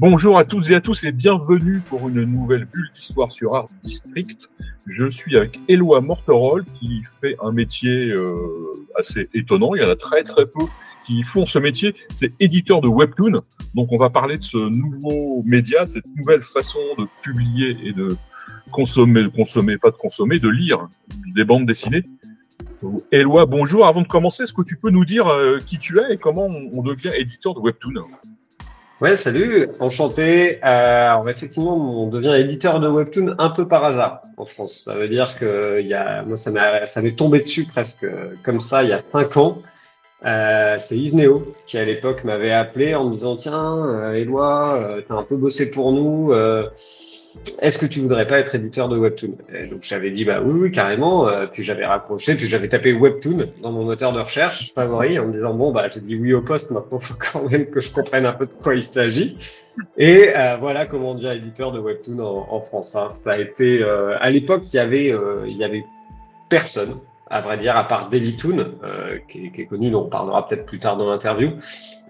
Bonjour à toutes et à tous et bienvenue pour une nouvelle bulle d'histoire sur Art District. Je suis avec Eloi Morterol qui fait un métier euh, assez étonnant. Il y en a très très peu qui font ce métier. C'est éditeur de webtoon. Donc on va parler de ce nouveau média, cette nouvelle façon de publier et de consommer, de consommer, pas de consommer, de lire des bandes dessinées. Eloi, bonjour. Avant de commencer, est-ce que tu peux nous dire euh, qui tu es et comment on, on devient éditeur de webtoon? Ouais, salut, enchanté. Euh, effectivement, on devient éditeur de webtoon un peu par hasard en France. Ça veut dire que y a, moi, ça m'est, tombé dessus presque comme ça il y a cinq ans. Euh, c'est Isneo qui à l'époque m'avait appelé en me disant tiens, euh, Éloi, euh, t'as un peu bossé pour nous. Euh, est-ce que tu voudrais pas être éditeur de webtoon? Donc j'avais dit bah oui, carrément. Euh, puis j'avais raccroché, puis j'avais tapé webtoon dans mon moteur de recherche favori en me disant bon bah j'ai dit oui au poste. Maintenant faut quand même que je comprenne un peu de quoi il s'agit. Et euh, voilà comment devient éditeur de webtoon en, en France. hein. Ça a été euh, à l'époque il y avait il y avait personne à vrai dire, à part Dailytoon, euh, qui, est, connu, dont on parlera peut-être plus tard dans l'interview.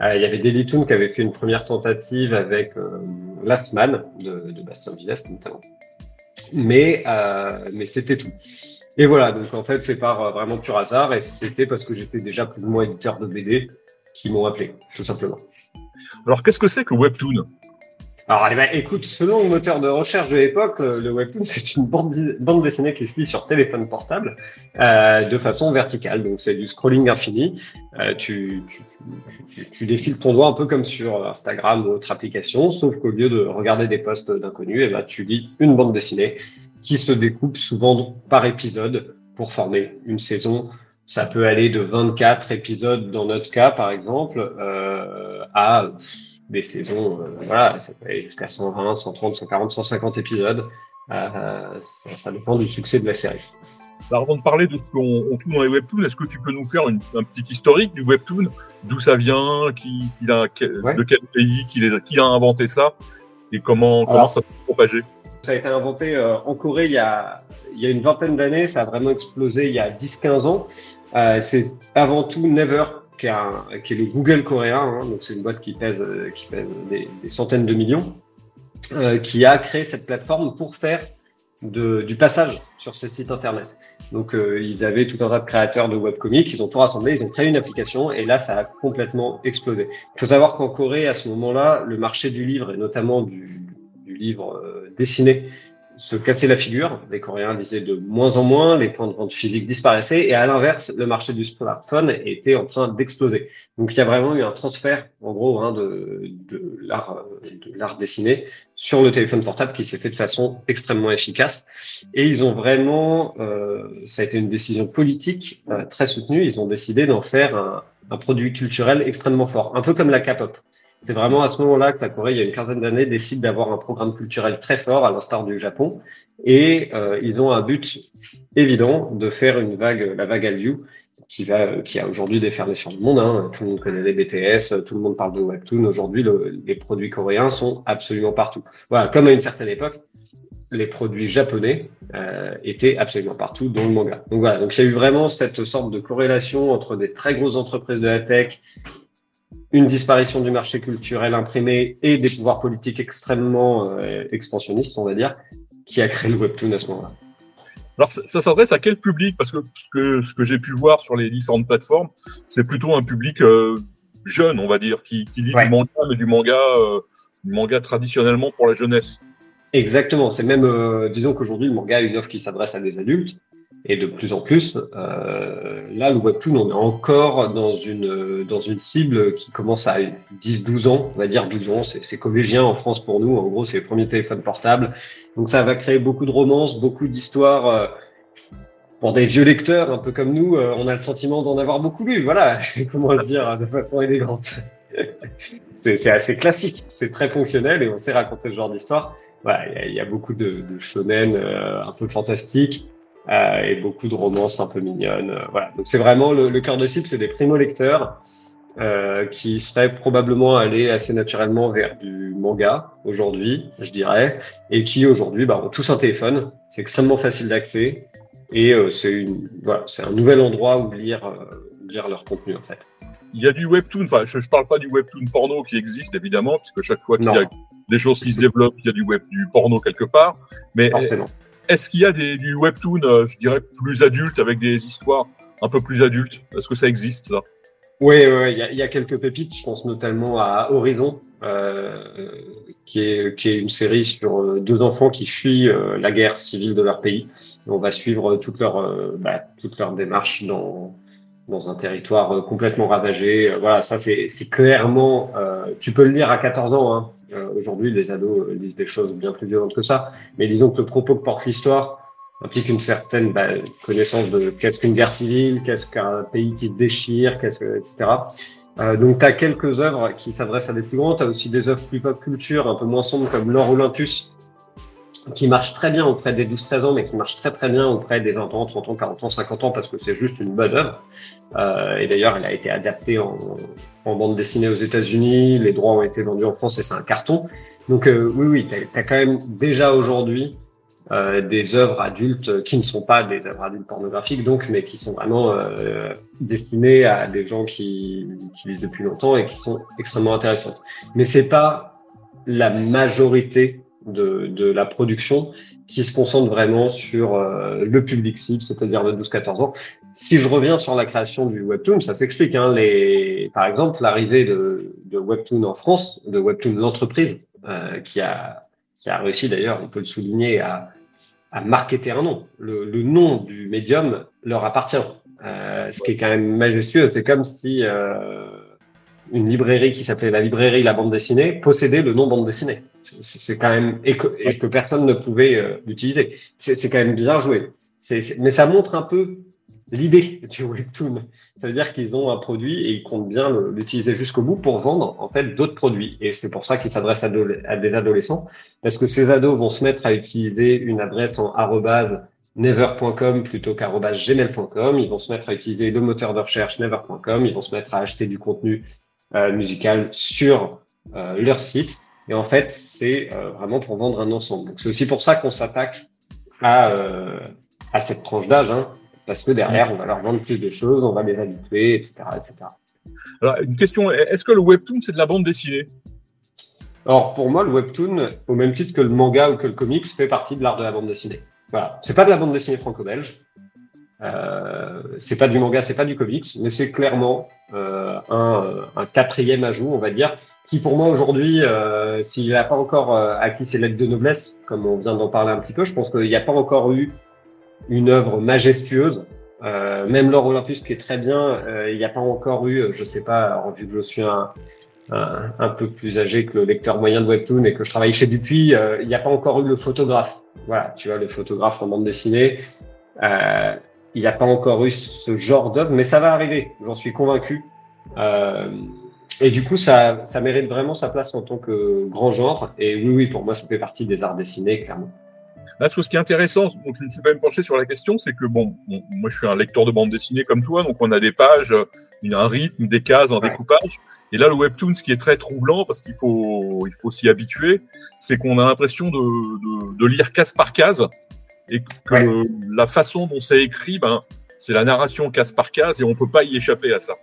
Euh, il y avait Dailytoon qui avait fait une première tentative avec euh, Last Man de, Bastien Villès notamment. Mais, mais c'était tout. Et voilà, donc en fait, c'est par vraiment pur hasard, et c'était parce que j'étais déjà plus ou moins éditeur de BD qui m'ont appelé, tout simplement. Alors qu'est-ce que c'est que webtoon? Alors, eh ben, écoute, selon le moteur de recherche de l'époque, euh, le webtoon, c'est une bande, bande dessinée qui se lit sur téléphone portable euh, de façon verticale. Donc, c'est du scrolling infini. Euh, tu, tu, tu, tu défiles ton doigt un peu comme sur Instagram ou autre application, sauf qu'au lieu de regarder des posts d'inconnus, eh ben, tu lis une bande dessinée qui se découpe souvent par épisode pour former une saison. Ça peut aller de 24 épisodes dans notre cas, par exemple, euh, à des saisons, euh, voilà, ça peut aller jusqu'à 120, 130, 140, 150 épisodes. Euh, ça, ça dépend du succès de la série. Alors, avant de parler de ce qu'on on trouve dans les webtoons, est-ce que tu peux nous faire une, un petit historique du webtoon? D'où ça vient? Qui, qui a, Ouais. De quel pays? Qui, les a, qui a inventé ça? Et comment, comment Alors- ça s'est propagé? Ça a été inventé euh, en Corée il y, a, il y a une vingtaine d'années, ça a vraiment explosé il y a 10-15 ans. Euh, c'est avant tout Never, qui est, le Google coréen, hein, donc c'est une boîte qui pèse, euh, qui pèse des, centaines de millions, euh, qui a créé cette plateforme pour faire du passage sur ces sites internet. Donc euh, ils avaient tout un tas de créateurs de webcomics, ils ont tout rassemblé, ils ont créé une application et là ça a complètement explosé. Il faut savoir qu'en Corée à ce moment-là, le marché du livre et notamment du, livre dessiné se cassait la figure. Les Coréens lisaient de moins en moins, les points de vente physiques disparaissaient et à l'inverse, le marché du smartphone était en train d'exploser. Donc il y a vraiment eu un transfert en gros hein, de, de l'art de l'art dessiné sur le téléphone portable qui s'est fait de façon extrêmement efficace. Et ils ont vraiment, euh, ça a été une décision politique euh, très soutenue, ils ont décidé d'en faire un, un produit culturel extrêmement fort, un peu comme la K-pop. C'est vraiment à ce moment-là que la Corée, il y a une quinzaine d'années, décide d'avoir un programme culturel très fort, à l'instar du Japon. Et euh, ils ont un but évident de faire une vague, la vague Hallyu, qui va, qui a aujourd'hui déferlé sur le monde. Hein. Tout le monde connaît les BTS, tout le monde parle de webtoon. Aujourd'hui, le- les produits coréens sont absolument partout. Voilà, comme à une certaine époque, les produits japonais euh, étaient absolument partout dans le manga. Donc voilà, donc il y a eu vraiment cette sorte de corrélation entre des très grosses entreprises de la tech, une disparition du marché culturel imprimé et des pouvoirs politiques extrêmement euh, expansionnistes, on va dire, qui a créé le webtoon à ce moment-là. Alors, ça, ça s'adresse à quel public? Parce que ce que, ce que j'ai pu voir sur les différentes plateformes, c'est plutôt un public euh, jeune, on va dire, qui, qui lit Ouais. du manga, mais du manga, euh, du manga traditionnellement pour la jeunesse. Exactement, c'est même, disons qu'aujourd'hui, le manga a une offre qui s'adresse à des adultes, et de plus en plus, euh, là, le webtoon, on est encore dans une, dans une cible qui commence à 10-12 ans, on va dire 12 ans, c'est collégien en France pour nous, en gros, c'est les premiers téléphones portables, donc ça va créer beaucoup de romances, beaucoup d'histoires, euh, pour des vieux lecteurs, un peu comme nous, euh, on a le sentiment d'en avoir beaucoup lu, voilà, comment le dire de façon élégante. c'est assez classique, c'est très fonctionnel et on sait raconter ce genre d'histoire. il y, a beaucoup de, de shonen un peu fantastiques et beaucoup de romances un peu mignonnes. voilà, donc c'est vraiment le, le cœur de cible, c'est des primo lecteurs euh, qui serait probablement allé assez naturellement vers du manga aujourd'hui, je dirais, et qui aujourd'hui bah, ont tous un téléphone. C'est extrêmement facile d'accès et euh, c'est voilà, un nouvel endroit où lire, euh, lire leur contenu en fait. Il y a du webtoon, enfin je ne parle pas du webtoon porno qui existe évidemment, puisque chaque fois qu'il y a des choses qui se développent, il y a du web, du porno quelque part. Mais est-ce qu'il y a du webtoon, je dirais, plus adulte avec des histoires un peu plus adultes? Est-ce que ça existe là? Oui, il y, a, quelques pépites. Je pense notamment à Horizon, euh, qui, est, une série sur euh, deux enfants qui fuient euh, la guerre civile de leur pays. on va suivre toute leur, euh, bah, démarche dans, dans un territoire complètement ravagé. Voilà, ça c'est clairement. tu peux le lire à 14 ans. Hein. Aujourd'hui, les ados lisent des choses bien plus violentes que ça. Mais disons que le propos que porte l'histoire implique une certaine bah, connaissance de qu'est-ce qu'une guerre civile, qu'est-ce qu'un pays qui se déchire, etc. Euh, donc, tu as quelques œuvres qui s'adressent à des plus grands. Tu as aussi des œuvres plus pop culture, un peu moins sombres, comme L'Or Olympus, qui marche très bien auprès des 12-13 ans, mais qui marche très très bien auprès des 20 ans, 30 ans, 40 ans, 50 ans, parce que c'est juste une bonne œuvre. Euh, et d'ailleurs, elle a été adaptée en, en bande dessinée aux États-Unis, les droits ont été vendus en France et c'est un carton. Donc euh, oui, oui, tu as, quand même déjà aujourd'hui euh, des œuvres adultes qui ne sont pas des œuvres adultes pornographiques, donc, mais qui sont vraiment euh, destinées à des gens qui, qui lisent depuis longtemps et qui sont extrêmement intéressantes. Mais c'est pas la majorité de, de, la production qui se concentre vraiment sur euh, le public cible, c'est-à-dire le 12-14 ans. Si je reviens sur la création du webtoon, ça s'explique. Hein, les, par exemple, l'arrivée de, de, webtoon en France, de webtoon l'entreprise, euh, qui a qui a réussi d'ailleurs, on peut le souligner, à, à marketer un nom. Le, le, nom du médium leur appartient. Euh, ce qui est quand même majestueux, c'est comme si euh, une librairie qui s'appelait la librairie La Bande Dessinée possédait le nom Bande Dessinée. C'est quand même et que, personne ne pouvait euh, l'utiliser. C'est quand même bien joué. mais ça montre un peu l'idée du webtoon. Ça veut dire qu'ils ont un produit et ils comptent bien l'utiliser jusqu'au bout pour vendre en fait d'autres produits. Et c'est pour ça qu'ils s'adressent à, des adolescents, parce que ces ados vont se mettre à utiliser une adresse en arrobase never.com plutôt qu'arrobase Ils vont se mettre à utiliser le moteur de recherche never.com. Ils vont se mettre à acheter du contenu euh, musical sur euh, leur site. Et en fait, c'est euh, vraiment pour vendre un ensemble. Donc c'est aussi pour ça qu'on s'attaque à, à cette tranche d'âge. Hein parce que derrière, on va leur vendre plus de choses, on va les habituer, etc. etc. Alors, une question, est-ce que le webtoon, c'est de la bande dessinée? Alors, pour moi, le webtoon, au même titre que le manga ou que le comics, fait partie de l'art de la bande dessinée. Voilà. C'est pas de la bande dessinée franco-belge. Euh, c'est pas du manga, c'est pas du comics, mais c'est clairement euh, un, un, quatrième ajout, on va dire, qui pour moi aujourd'hui, euh, s'il n'a pas encore euh, acquis ses lettres de noblesse, comme on vient d'en parler un petit peu, je pense qu'il n'y a pas encore eu une œuvre majestueuse. Euh, même l'or Olympus qui est très bien, euh, il n'y a pas encore eu, je sais pas, vu que je suis un, un, peu plus âgé que le lecteur moyen de Webtoon et que je travaille chez Dupuis, euh, il n'y a pas encore eu le photographe. Voilà, tu vois, le photographe en bande dessinée. Euh, il n'y a pas encore eu ce genre d'œuvre, mais ça va arriver, j'en suis convaincu. Et du coup, ça, ça mérite vraiment sa place en tant que grand genre. Et oui, oui, pour moi, ça fait partie des arts dessinés, clairement. Là, ce qui est intéressant, donc je me suis quand même penché sur la question, c'est que bon, moi je suis un lecteur de bande dessinée comme toi, donc on a des pages, a un rythme, des cases, un découpage. Et là, le webtoon, ce qui est très troublant, parce qu'il faut, il faut s'y habituer, c'est qu'on a l'impression de, de, de, lire case par case, et que la façon dont c'est écrit, ben, c'est la narration case par case, et on peut pas y échapper à ça.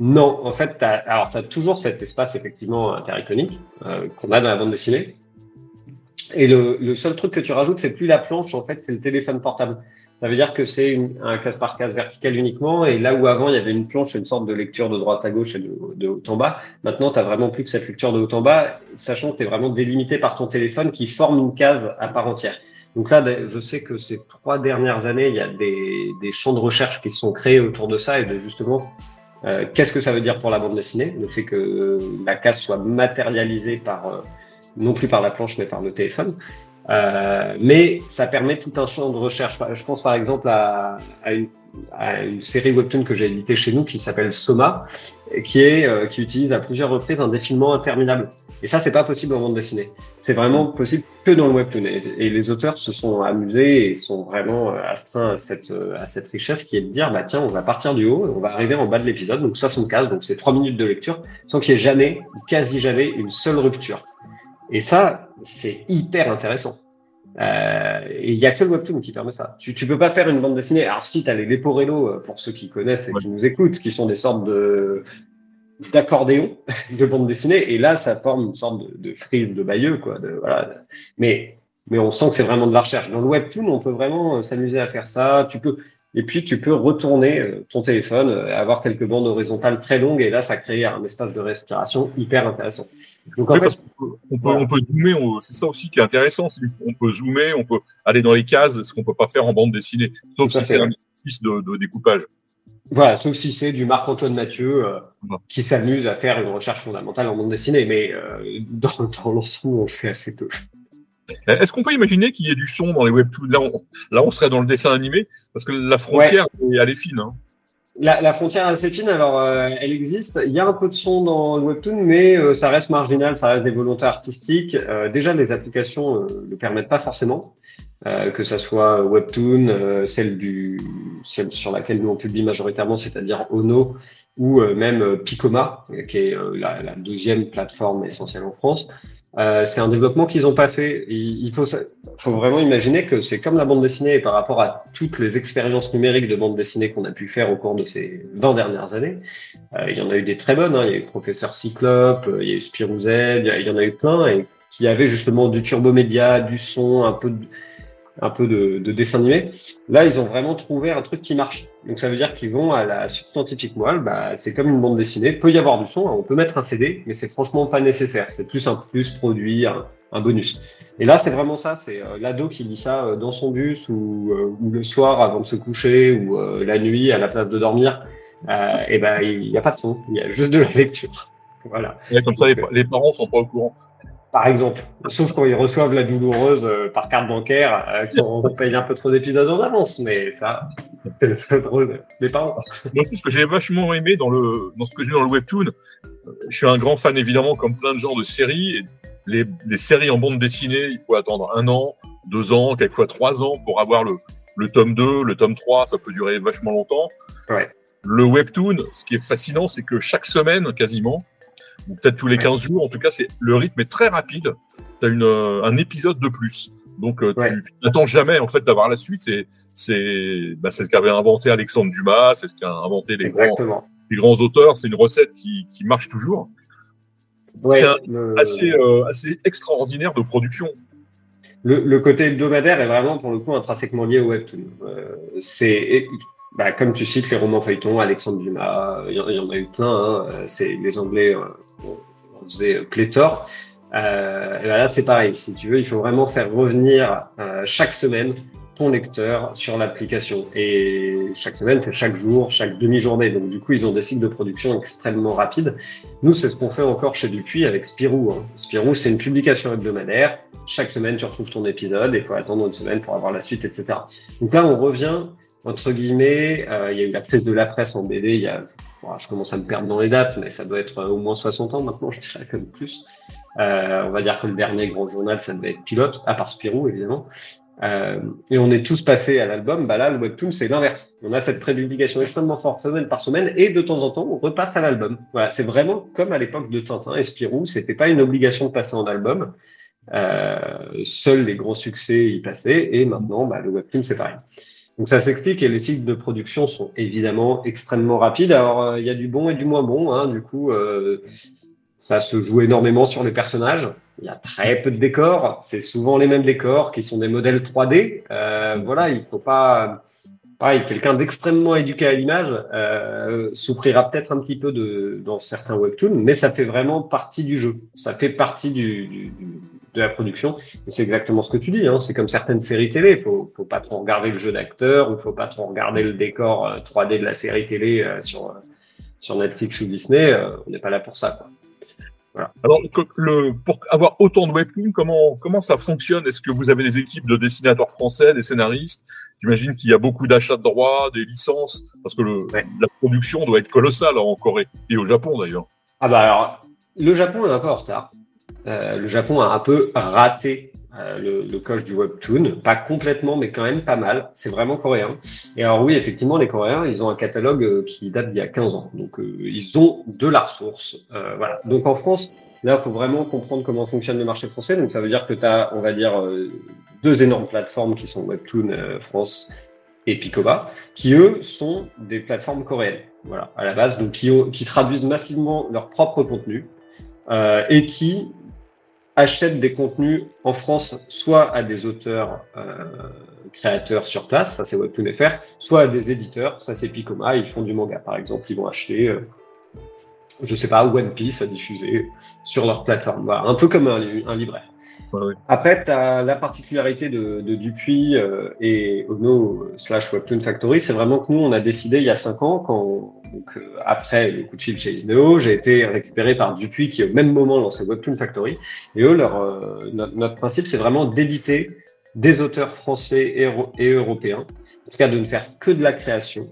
Non, en fait, tu as toujours cet espace effectivement intericonique euh, qu'on a dans la bande dessinée, et le, seul truc que tu rajoutes, c'est plus la planche, en fait, c'est le téléphone portable. Ça veut dire que c'est un case par case vertical uniquement. Et là où avant, il y avait une planche, une sorte de lecture de droite à gauche et de, haut en bas, maintenant, tu vraiment plus que cette lecture de haut en bas, sachant que tu es vraiment délimité par ton téléphone qui forme une case à part entière. Donc là, je sais que ces trois dernières années, il y a des, des champs de recherche qui sont créés autour de ça et de justement euh, qu'est-ce que ça veut dire pour la bande dessinée, le fait que la case soit matérialisée par euh, non plus par la planche, mais par le téléphone. Euh, mais ça permet tout un champ de recherche. Je pense par exemple à, une, série webtoon que j'ai éditée chez nous qui s'appelle Soma, qui est euh, qui utilise à plusieurs reprises un défilement interminable. Et ça, c'est pas possible en bande dessinée. C'est vraiment possible que dans le webtoon. Et, les auteurs se sont amusés et sont vraiment euh, astreints à cette, euh, à cette richesse qui est de dire, bah tiens, on va partir du haut, on va arriver en bas de l'épisode, donc 75, donc c'est trois minutes de lecture, sans qu'il y ait jamais, quasi jamais, une seule rupture. Et ça, c'est hyper intéressant. Euh, et il y a que le webtoon qui permet ça. Tu, tu peux pas faire une bande dessinée. Alors si tu as les Leporello, pour ceux qui connaissent et qui nous écoutent, qui sont des sortes de d'accordéon de bande dessinée, et là ça forme une sorte de, de frise de Bayeux, quoi. De, voilà. Mais mais on sent que c'est vraiment de la recherche. Dans le webtoon, on peut vraiment euh, s'amuser à faire ça. Tu peux et puis, tu peux retourner ton téléphone, avoir quelques bandes horizontales très longues, et là, ça crée un espace de respiration hyper intéressant. Donc, en fait, on, peut, on peut zoomer, c'est ça aussi qui est intéressant. On peut zoomer, on peut aller dans les cases, ce qu'on peut pas faire en bande dessinée, sauf si c'est un exercice de, de, découpage. Voilà, sauf si c'est du Marc-Antoine Mathieu euh, qui s'amuse à faire une recherche fondamentale en bande dessinée, mais euh, dans, dans l'ensemble, on fait assez peu. Est-ce qu'on peut imaginer qu'il y ait du son dans les webtoons? Là on, là, on serait dans le dessin animé, parce que la frontière, elle est fine. Hein. La, la, frontière est assez fine, alors euh, elle existe. Il y a un peu de son dans le webtoon, mais euh, ça reste marginal, ça reste des volontés artistiques. Euh, déjà, les applications ne le permettent pas forcément, que ça soit webtoon, celle du, celle sur laquelle nous on publie majoritairement, c'est-à-dire Ono, ou même Picoma, qui est la, la, deuxième plateforme essentielle en France. Euh, c'est un développement qu'ils n'ont pas fait. Il, faut, faut, vraiment imaginer que c'est comme la bande dessinée par rapport à toutes les expériences numériques de bande dessinée qu'on a pu faire au cours de ces 20 dernières années. Euh, il y en a eu des très bonnes. Hein. Il y a eu Professeur Cyclope, euh, il y a eu Spirou Z, il y en a eu plein et qui avaient justement du turbomédia, du son, un peu de, un peu de, de, dessin animé. Là, ils ont vraiment trouvé un truc qui marche. Donc, ça veut dire qu'ils vont à la substantifique moelle. Bah, c'est comme une bande dessinée. Il peut y avoir du son. On peut mettre un CD, mais c'est franchement pas nécessaire. C'est plus un plus produit, un, bonus. Et là, c'est vraiment ça. C'est euh, l'ado qui lit ça euh, dans son bus ou, euh, ou, le soir avant de se coucher ou la nuit à la place de dormir. et ben, il n'y a pas de son. Il y a juste de la lecture. Voilà. Et comme ça, les, les parents sont pas au courant par exemple. Sauf quand ils reçoivent la douloureuse euh, par carte bancaire, euh, qu'on paye un peu trop d'épisodes en avance, mais ça, c'est drôle. Les parents. Moi aussi, ce que j'ai vachement aimé dans, le, dans ce que j'ai dans le webtoon, euh, je suis un grand fan évidemment, comme plein de genres de séries. Les, les séries en bande dessinée, il faut attendre un an, deux ans, quelquefois trois ans pour avoir le, le tome 2, le tome 3, ça peut durer vachement longtemps. Ouais. Le webtoon, ce qui est fascinant, c'est que chaque semaine, quasiment, peut-être tous les 15 jours. En tout cas, c'est le rythme est très rapide. Tu as une, euh, un épisode de plus. Donc, euh, tu n'attends jamais en fait d'avoir la suite. C'est c'est bah, c'est ce qu'avait inventé Alexandre Dumas, c'est ce qu'a inventé les grands, les grands auteurs. C'est une recette qui, qui marche toujours. c'est assez euh, assez extraordinaire de production. Le, le, côté hebdomadaire est vraiment pour le coup intrinsèquement lié au webtoon. Euh, c'est bah, comme tu cites les romans feuilletons, Alexandre Dumas, il y, en a eu plein. Hein, c'est les Anglais on faisait pléthore. Euh, et là, c'est pareil. Si tu veux, il faut vraiment faire revenir euh, chaque semaine ton lecteur sur l'application. Et chaque semaine, c'est chaque jour, chaque demi-journée. Donc, du coup, ils ont des cycles de production extrêmement rapides. Nous, c'est ce qu'on fait encore chez Dupuis avec Spirou. Hein. Spirou, c'est une publication hebdomadaire. Chaque semaine, tu retrouves ton épisode et il faut attendre une semaine pour avoir la suite, etc. Donc là, on revient, entre guillemets, euh, il y a eu la prise de la presse en BD il y a je commence à me perdre dans les dates, mais ça doit être au moins 60 ans maintenant, je dirais même plus. Euh, on va dire que le dernier grand journal, ça devait être Pilote, à part Spirou, évidemment. Euh, et on est tous passés à l'album. Bah là, le webtoon, c'est l'inverse. On a cette prépublication extrêmement forte semaine par semaine, et de temps en temps, on repasse à l'album. Voilà, c'est vraiment comme à l'époque de Tintin et Spirou. C'était pas une obligation de passer en album. Euh, seuls les gros succès y passaient, et maintenant, bah, le webtoon, c'est pareil. Donc ça s'explique et les cycles de production sont évidemment extrêmement rapides. Alors euh, il y a du bon et du moins bon. Hein. Du coup, euh, ça se joue énormément sur les personnages. Il y a très peu de décors. C'est souvent les mêmes décors qui sont des modèles 3D. Euh, voilà, il faut pas. Pareil, quelqu'un d'extrêmement éduqué à l'image souffrira peut-être un petit peu dans certains webtoons, mais ça fait vraiment partie du jeu. Ça fait partie du, de la production. Et c'est exactement ce que tu dis. Hein. C'est comme certaines séries télé. Il faut, faut pas trop regarder le jeu d'acteur ou faut pas trop regarder le décor 3D euh, de la série télé euh, sur, euh, sur Netflix ou Disney. on n'est pas là pour ça. Quoi. Voilà. Alors, le, pour avoir autant de webtoons, comment, comment ça fonctionne? Est-ce que vous avez des équipes de dessinateurs français, des scénaristes? J'imagine qu'il y a beaucoup d'achats de droits, des licences, parce que le, la production doit être colossale en Corée et au Japon d'ailleurs. Ah bah alors, le Japon est un peu en retard le Japon a un peu raté le, le, coche du webtoon, pas complètement, mais quand même pas mal. C'est vraiment coréen. Et alors oui, effectivement, les Coréens, ils ont un catalogue qui date d'il y a 15 ans, donc ils ont de la ressource. voilà. Donc en France, Là, il faut vraiment comprendre comment fonctionne le marché français. Donc, ça veut dire que tu as, on va dire, euh, deux énormes plateformes qui sont Webtoon euh, France et Picoba, qui eux sont des plateformes coréennes, voilà, à la base, donc qui, qui traduisent massivement leur propre contenu euh, et qui achètent des contenus en France, soit à des auteurs euh, créateurs sur place, ça c'est Webtoon.fr, soit à des éditeurs, ça c'est Picoma, ils font du manga par exemple, ils vont acheter je sais pas, One Piece à diffuser sur leur plateforme. Un peu comme un libraire. Après, tu as la particularité de, Dupuis euh, et Ono slash Webtoon Factory, c'est vraiment que nous, on a décidé il y a cinq ans, quand, euh, après le coup de fil chez Isneo, j'ai été récupéré par Dupuis qui au même moment lançait Webtoon Factory. Et eux, leur, euh, notre, principe, c'est vraiment d'éditer des auteurs français et, et européens, en tout cas de ne faire que de la création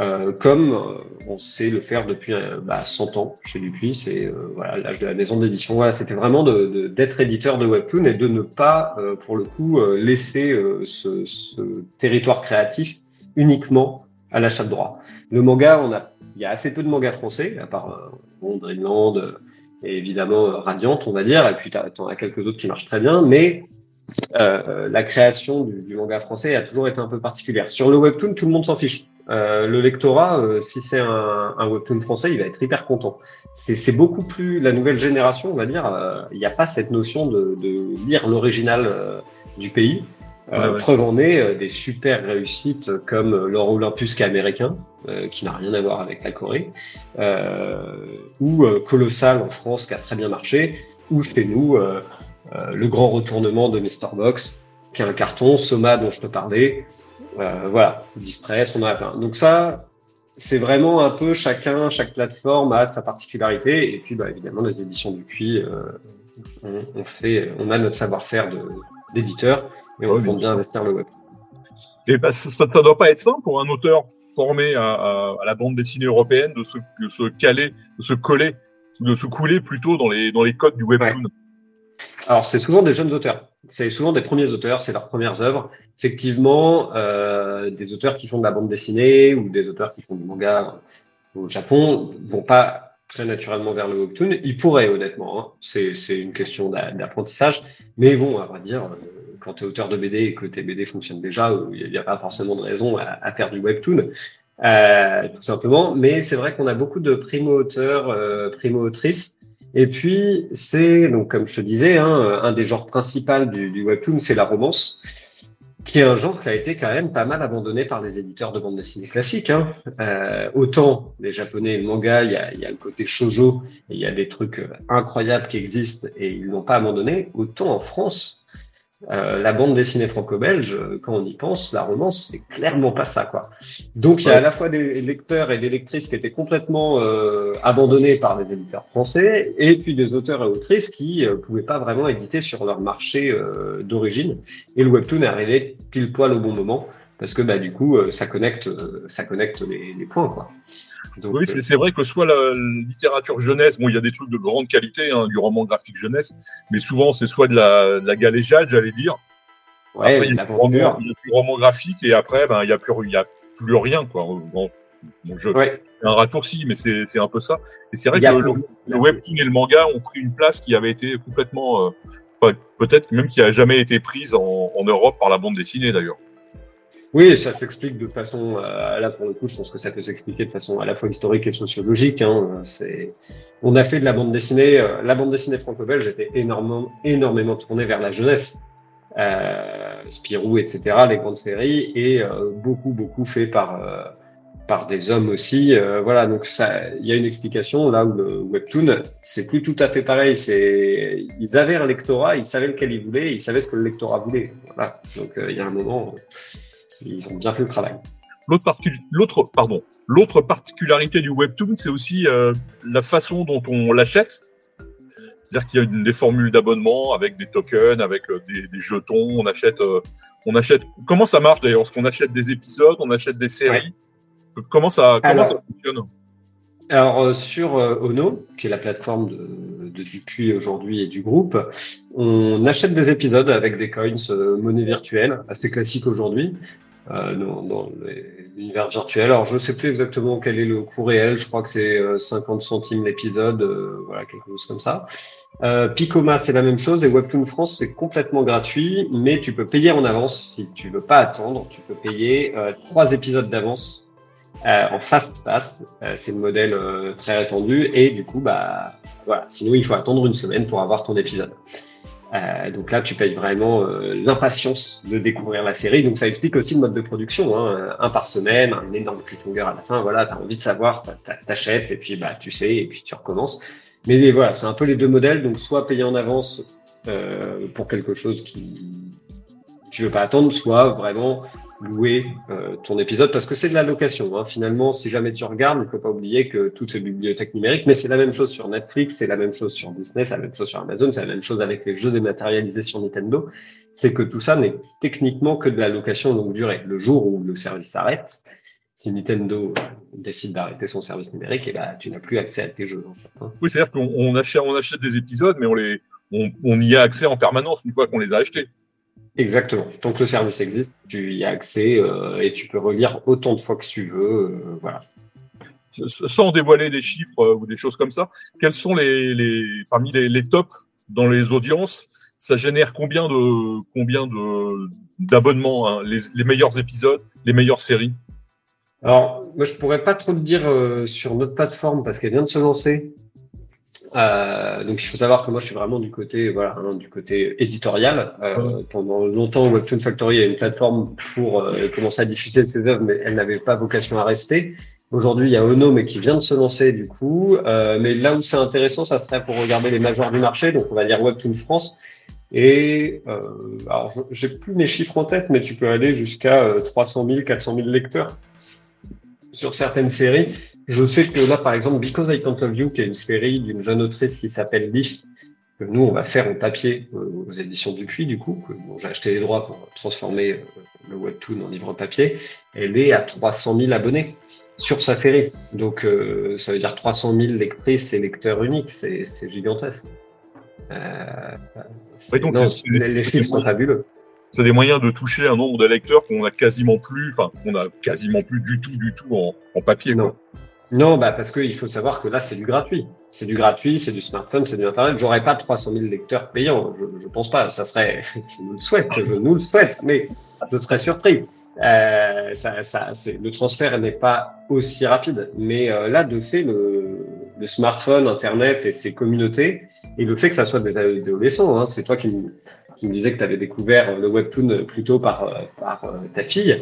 euh, comme euh, on sait le faire depuis euh, bah, 100 ans chez Dupuis, c'est voilà l'âge de la maison d'édition. Voilà, c'était vraiment d'être de, d'être éditeur de webtoon et de ne pas, pour le coup, laisser ce, ce, territoire créatif uniquement à l'achat de droits. Le manga, on a, il y a assez peu de mangas français, à part bon, Dreamland et évidemment Radiant, on va dire, et puis tu en as quelques autres qui marchent très bien, mais euh, la création du, du, manga français a toujours été un peu particulière. Sur le webtoon, tout le monde s'en fiche. Euh, le lectorat, euh, si c'est un, un, webtoon français, il va être hyper content. C'est beaucoup plus la nouvelle génération, on va dire. Euh, il n'y a pas cette notion de, de lire l'original du pays. Preuve en est des super réussites comme l'Or Olympus qui est américain, qui n'a rien à voir avec la Corée, ou Colossal en France qui a très bien marché, ou chez nous le grand retournement de Mr. Box qui est un carton, Soma dont je te parlais, euh, voilà, distress, on en a plein. Donc ça, c'est vraiment un peu chacun, chaque plateforme a sa particularité. Et puis, bah, évidemment, les éditions du puits, euh, on, fait, on a notre savoir-faire d'éditeur et on compte bien investir le web. Et bah, ça ne doit pas être simple pour un auteur formé à, la bande dessinée européenne de se, se, caler, de se coller, de se couler plutôt dans les, dans les codes du webtoon. Alors, c'est souvent des jeunes auteurs. C'est souvent des premiers auteurs, c'est leurs premières œuvres. Effectivement, euh, des auteurs qui font de la bande dessinée ou des auteurs qui font du manga au Japon vont pas très naturellement vers le webtoon. Ils pourraient, honnêtement. Hein. C'est une question d'apprentissage. Mais bon, à vrai dire, euh, quand tu es auteur de BD et que tes BD fonctionnent déjà, euh, il n'y a, pas forcément de raison à, à faire du webtoon. Euh, tout simplement. Mais c'est vrai qu'on a beaucoup de primo-auteurs, euh, primo-autrices et puis, c'est, donc, comme je te disais, hein, un des genres principaux du, webtoon, c'est la romance, qui est un genre qui a été quand même pas mal abandonné par les éditeurs de bande dessinée classiques. Hein. Euh, autant les japonais, manga, il y a, y a, le côté shojo, il y a des trucs incroyables qui existent et ils l'ont pas abandonné, autant en France, euh, la bande dessinée franco-belge, quand on y pense, la romance, c'est clairement pas ça, quoi. Donc il y a à la fois des lecteurs et des lectrices qui étaient complètement euh, abandonnés par les éditeurs français, et puis des auteurs et autrices qui euh, pouvaient pas vraiment éditer sur leur marché euh, d'origine. Et le webtoon est arrivé pile poil au bon moment parce que bah du coup ça connecte, ça connecte les, les points, quoi oui, euh, c'est vrai que soit la littérature jeunesse, bon, il y a des trucs de grande qualité, hein, du roman graphique jeunesse, mais souvent c'est soit de la, de la galéjade, j'allais dire. Ouais, après, il y, a plus roman graphique et après, ben, il n'y a, plus, a plus rien. Quoi. Bon, je, C'est un raccourci, mais c'est un peu ça. Et c'est vrai que le, le, webtoon et le manga ont pris une place qui avait été complètement, euh, peut-être même qui a jamais été prise en, en Europe par la bande dessinée d'ailleurs. Oui, ça s'explique de façon, euh, là pour le coup, je pense que ça peut s'expliquer de façon à la fois historique et sociologique. Hein. On a fait de la bande dessinée, euh, la bande dessinée franco-belge était énormément, tournée vers la jeunesse, euh, Spirou, etc., les grandes séries, et beaucoup, beaucoup fait par des hommes aussi. voilà, donc il y a une explication là où le webtoon, c'est plus tout à fait pareil. Ils avaient un lectorat, ils savaient lequel ils voulaient, ils savaient ce que le lectorat voulait. Voilà, donc il y a un moment. Ils ont bien fait le travail. L'autre, pardon, l'autre particularité du webtoon, c'est aussi euh, la façon dont on l'achète. C'est-à-dire qu'il y a une, des formules d'abonnement avec des tokens, avec euh, des, jetons. On achète, euh, on achète. Comment ça marche d'ailleurs? Est-ce qu'on achète des épisodes On achète des séries Comment ça, comment ça fonctionne? Alors euh, sur euh, Ono, qui est la plateforme de, de Dupuis aujourd'hui et du groupe, on achète des épisodes avec des coins euh, monnaie virtuelle, assez classique aujourd'hui, euh, dans, dans l'univers virtuel. Alors je ne sais plus exactement quel est le coût réel, je crois que c'est 50 centimes l'épisode, voilà quelque chose comme ça. Euh, Picoma, c'est la même chose et Webtoon France, c'est complètement gratuit, mais tu peux payer en avance si tu veux pas attendre. Tu peux payer trois épisodes d'avance euh, en fast pass. Euh, c'est le modèle euh, très répandu et du coup, bah voilà. Sinon, il faut attendre une semaine pour avoir ton épisode. donc là, tu payes vraiment l'impatience de découvrir la série. Donc ça explique aussi le mode de production, hein. un par semaine, un énorme cliffhanger à la fin. Voilà, t'as envie de savoir, t'achètes et puis bah tu sais et puis tu recommences. Mais voilà, c'est un peu les deux modèles. Donc soit payer en avance pour quelque chose qui tu veux pas attendre, soit vraiment louer euh, ton épisode parce que c'est de la location. Hein. Finalement, si jamais tu regardes, il ne faut pas oublier que toutes ces bibliothèques numériques, mais c'est la même chose sur Netflix, c'est la même chose sur Disney, c'est la même chose sur Amazon, c'est la même chose avec les jeux dématérialisés sur Nintendo. C'est que tout ça n'est techniquement que de la location longue durée. Le jour où le service s'arrête, si Nintendo décide d'arrêter son service numérique, et eh ben, tu n'as plus accès à tes jeux. Hein. Oui, c'est-à-dire qu'on achète, des épisodes, mais on y a accès en permanence une fois qu'on les a achetés. Exactement. Tant que le service existe, tu y as accès euh, et tu peux relire autant de fois que tu veux. Euh, voilà. Sans dévoiler des chiffres euh, ou des choses comme ça, quels sont les, les parmi les, les, tops dans les audiences Ça génère combien de combien de d'abonnements hein, les, les, meilleurs épisodes, les meilleures séries? Alors, moi, je pourrais pas trop te dire sur notre plateforme parce qu'elle vient de se lancer. Euh, donc il faut savoir que moi je suis vraiment du côté voilà hein, du côté éditorial. Euh, pendant longtemps Webtoon Factory est une plateforme pour euh, commencer à diffuser ses œuvres, mais elle n'avait pas vocation à rester. Aujourd'hui il y a Ono mais qui vient de se lancer du coup. Euh, mais là où c'est intéressant, ça serait pour regarder les majors du marché. Donc on va dire Webtoon France. Et euh, alors j'ai plus mes chiffres en tête, mais tu peux aller jusqu'à 300 000, 400 000 lecteurs sur certaines séries. Je sais que là, par exemple, Because I Can't Love You, qui est une série d'une jeune autrice qui s'appelle Biff, que nous, on va faire en papier euh, aux éditions Dupuis, du coup, que j'ai acheté les droits pour transformer euh, le webtoon en livre papier, elle est à 300 000 abonnés sur sa série. Donc, euh, ça veut dire 300 000 lectrices et lecteurs uniques, c'est gigantesque. donc les chiffres sont fabuleux c'est des moyens de toucher un nombre de lecteurs qu'on a quasiment plus, enfin, qu'on a quasiment plus du tout, du tout en, en papier. Non. Non, bah parce qu'il faut savoir que là, c'est du gratuit. C'est du gratuit, c'est du smartphone, c'est du Internet. J'aurais pas 300 000 lecteurs payants. Je, je pense pas. Ça serait, je nous le souhaite, je nous le souhaite, mais je serais surpris. Euh, ça, ça, le transfert n'est pas aussi rapide. Mais euh, là, de fait, le, le, smartphone, Internet et ses communautés, et le fait que ça soit des adolescents, hein, c'est toi qui me, qui me disais que tu avais découvert le webtoon plutôt par, par euh, ta fille.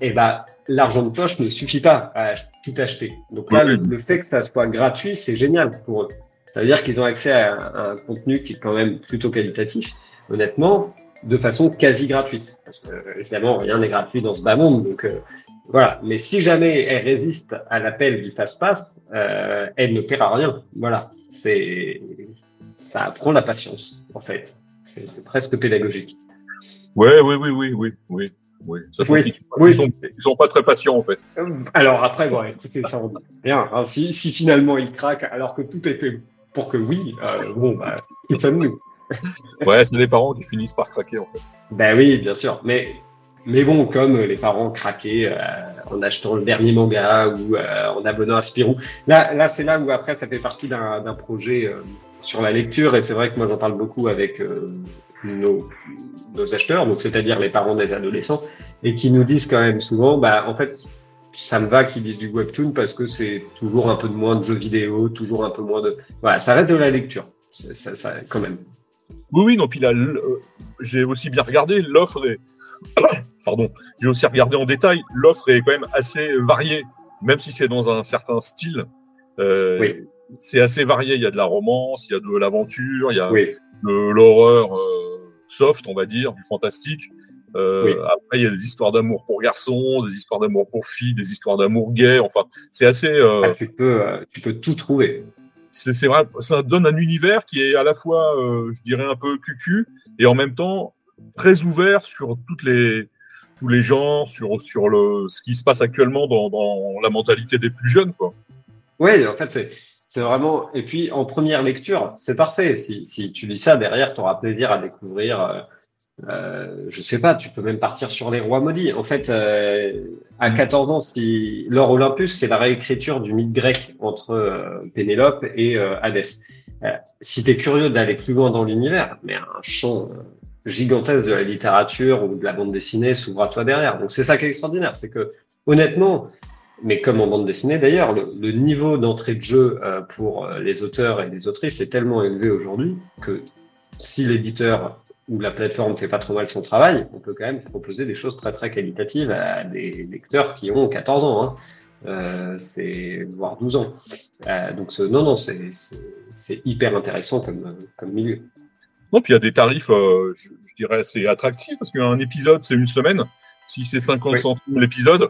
Et eh bah, l'argent de poche ne suffit pas à tout acheter. Donc là, le, fait que ça soit gratuit, c'est génial pour eux. Ça veut dire qu'ils ont accès à un, contenu qui est quand même plutôt qualitatif, honnêtement, de façon quasi gratuite. Parce que, évidemment, rien n'est gratuit dans ce bas monde. Donc, euh, voilà. Mais si jamais elle résiste à l'appel du fast-pass, euh, elle ne paiera rien. Voilà. C'est, ça apprend la patience, en fait. C'est presque pédagogique. Ouais, oui, oui, oui, oui, oui. Oui, ils, sont, sont, pas très patients en fait. Alors après, bon, écoutez, ça bien. Hein, si, si, finalement ils craquent alors que tout est fait pour que oui, euh, bon, bah, qui sommes-nous Ouais, c'est les parents qui finissent par craquer en fait. Ben oui, bien sûr. Mais, mais bon, comme les parents craquaient euh, en achetant le dernier manga ou euh, en abonnant à Spirou, là, là c'est là où après ça fait partie d'un projet euh, sur la lecture et c'est vrai que moi j'en parle beaucoup avec nos, nos acheteurs, donc c'est-à-dire les parents des adolescents, et qui nous disent quand même souvent, bah en fait, ça me va qu'ils disent du webtoon parce que c'est toujours un peu de moins de jeux vidéo, toujours un peu moins de, voilà, ça reste de la lecture, ça, ça quand même. Oui, oui, non, puis là, euh, j'ai aussi bien regardé l'offre est, pardon, j'ai aussi regardé en détail, l'offre est quand même assez variée, même si c'est dans un certain style. Euh, oui. C'est assez varié. Il y a de la romance, il y a de l'aventure, il y a de l'horreur. Euh, soft, on va dire, du fantastique. Euh, après, il y a des histoires d'amour pour garçons, des histoires d'amour pour filles, des histoires d'amour gay. Enfin, c'est assez. Euh, ah, tu peux, euh, tu peux tout trouver. C'est vrai, ça donne un univers qui est à la fois, je dirais, un peu cucu et en même temps très ouvert sur toutes les tous les genres, sur sur le ce qui se passe actuellement dans, dans la mentalité des plus jeunes, quoi. Oui, en fait, c'est, vraiment. Et puis, en première lecture, c'est parfait. Si, si tu lis ça, derrière, tu auras plaisir à découvrir. Euh, euh, je sais pas, tu peux même partir sur les rois maudits. En fait, euh, à 14 mm. ans, si l'or Olympus, c'est la réécriture du mythe grec entre euh, Pénélope et euh, Hadès. si tu es curieux d'aller plus loin dans l'univers, mais un champ gigantesque de la littérature ou de la bande dessinée s'ouvre à toi derrière. Donc c'est ça qui est extraordinaire, c'est que honnêtement, mais comme en bande dessinée d'ailleurs, le, le, niveau d'entrée de jeu pour les auteurs et les autrices est tellement élevé aujourd'hui que si l'éditeur où la plateforme fait pas trop mal son travail, on peut quand même proposer des choses très très qualitatives à des lecteurs qui ont 14 ans, hein. euh, c'est voire 12 ans. Euh, donc ce, non non, c'est hyper intéressant comme comme milieu. Non, puis il y a des tarifs, euh, je, dirais, assez attractifs parce qu'un épisode c'est une semaine. Si c'est 50 centimes l'épisode,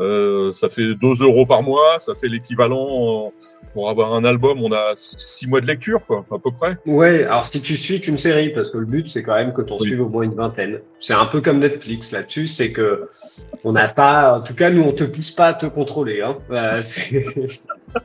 euh, ça fait 2 euros par mois, ça fait l'équivalent pour avoir un album, on a 6 mois de lecture, quoi, à peu près. Ouais, alors si tu suis qu'une série, parce que le but c'est quand même que tu en suives au moins une vingtaine. C'est un peu comme Netflix là-dessus, c'est que on n'a pas, en tout cas nous on te pousse pas à te contrôler. Hein. Euh,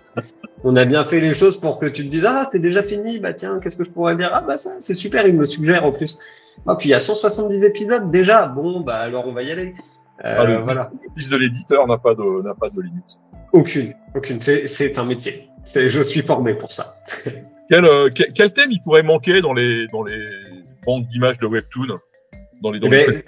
on a bien fait les choses pour que tu te dises ah c'est déjà fini, bah tiens qu'est-ce que je pourrais dire? Ah bah ça c'est super, il me suggère en plus. Ah puis il y a 170 épisodes déjà, bon bah alors on va y aller. Euh, ah, le, voilà. fils de l'éditeur n'a pas de n'a pas de limite. Aucune, aucune. C'est un métier. Je suis formé pour ça. Euh, quel, quel, thème il pourrait manquer dans les dans les banques d'images de Webtoon dans les, eh ben,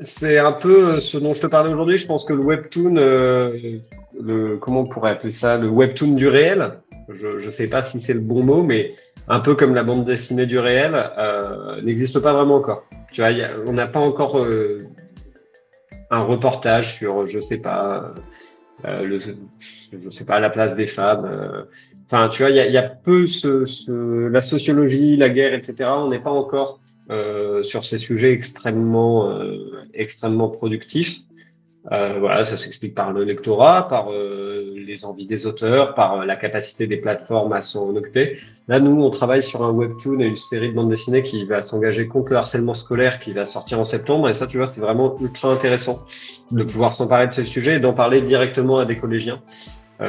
C'est un peu ce dont je te parlais aujourd'hui. Je pense que le Webtoon, euh, le comment on pourrait appeler ça, le Webtoon du réel. Je ne sais pas si c'est le bon mot, mais un peu comme la bande dessinée du réel, euh, n'existe pas vraiment encore. Tu vois, on n'a pas encore euh, un reportage sur, je sais pas, euh, le, je sais pas, la place des femmes. Euh. Enfin, tu vois, il y a, y peu ce, ce, la sociologie, la guerre, etc. On n'est pas encore euh, sur ces sujets extrêmement, euh, extrêmement productifs. Euh, voilà, ça s'explique par le lectorat, par euh, les envies des auteurs, par euh, la capacité des plateformes à s'en occuper. Là, nous, on travaille sur un webtoon et une série de bandes dessinées qui va s'engager contre le harcèlement scolaire, qui va sortir en septembre. Et ça, tu vois, c'est vraiment ultra intéressant de pouvoir s'emparer de ce sujet et d'en parler directement à des collégiens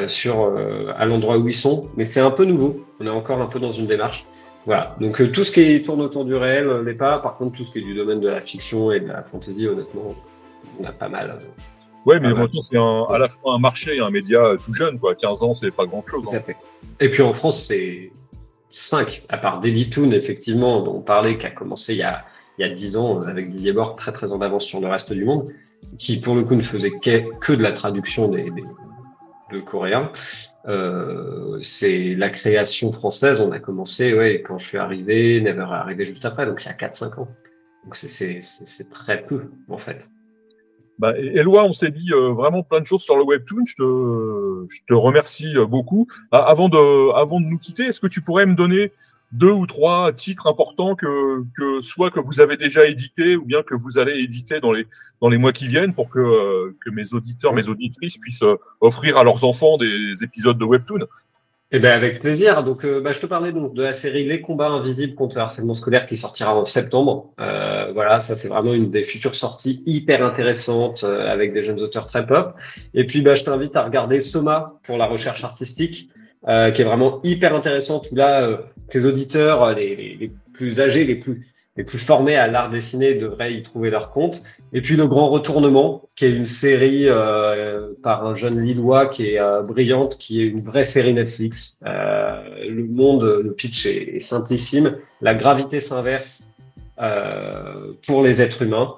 sur à l'endroit où ils sont. Mais c'est un peu nouveau. On est encore un peu dans une démarche. Voilà. Donc tout ce qui tourne autour du réel n'est pas. Par contre, tout ce qui est du domaine de la fiction et de la fantasy, honnêtement, on a pas mal. Ouais, mais maintenant, c'est à la fois un marché et un média tout jeune, quoi. 15 ans, c'est pas grand chose. Hein. Et puis en France, c'est 5, à part Daily Toon, effectivement, dont on parlait, qui a commencé il y a, il y a 10 ans avec Didier Borg, très très en avance sur le reste du monde, qui pour le coup ne faisait que, que de la traduction des, des de coréen. Euh, c'est la création française, on a commencé, ouais, quand je suis arrivé, Never est arrivé juste après, donc il y a 4-5 ans. Donc c'est très peu, en fait. Bah, Eloi, on s'est dit euh, vraiment plein de choses sur le webtoon. Je te, remercie euh, beaucoup. Ah, avant de, avant de nous quitter, est-ce que tu pourrais me donner deux ou trois titres importants que, que soit que vous avez déjà édité ou bien que vous allez éditer dans les, dans les mois qui viennent pour que, euh, que mes auditeurs, mes auditrices puissent offrir à leurs enfants des épisodes de webtoon? Eh ben avec plaisir. Donc, euh, bah, je te parlais donc de la série Les combats invisibles contre le harcèlement scolaire qui sortira en septembre. Euh, voilà, ça c'est vraiment une des futures sorties hyper intéressantes euh, avec des jeunes auteurs très pop. Et puis, bah, je t'invite à regarder Soma pour la recherche artistique, qui est vraiment hyper intéressante. Où là, tes auditeurs, les, les, plus âgés, les plus les plus formés à l'art dessiné devraient y trouver leur compte. Et puis Le Grand Retournement, qui est une série euh, par un jeune Lillois qui est euh, brillante, qui est une vraie série Netflix. Euh, le monde, le pitch est, simplissime. La gravité s'inverse euh, pour les êtres humains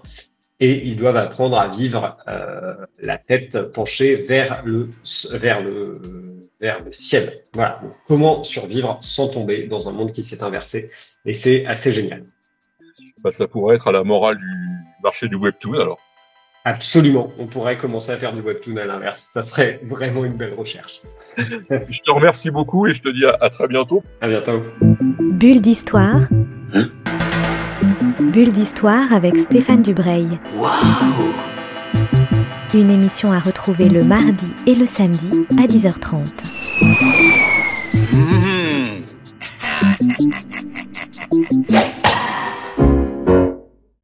et ils doivent apprendre à vivre euh, la tête penchée vers le vers le vers le ciel. Voilà. comment survivre sans tomber dans un monde qui s'est inversé et c'est assez génial. Bah, ça pourrait être à la morale du marché du webtoon alors. Absolument, on pourrait commencer à faire du webtoon à l'inverse. Ça serait vraiment une belle recherche. je te remercie beaucoup et je te dis à, très bientôt. À bientôt. Bulle d'histoire. Bulle d'histoire avec Stéphane Dubreuil. Waouh Une émission à retrouver le mardi et le samedi à 10h30.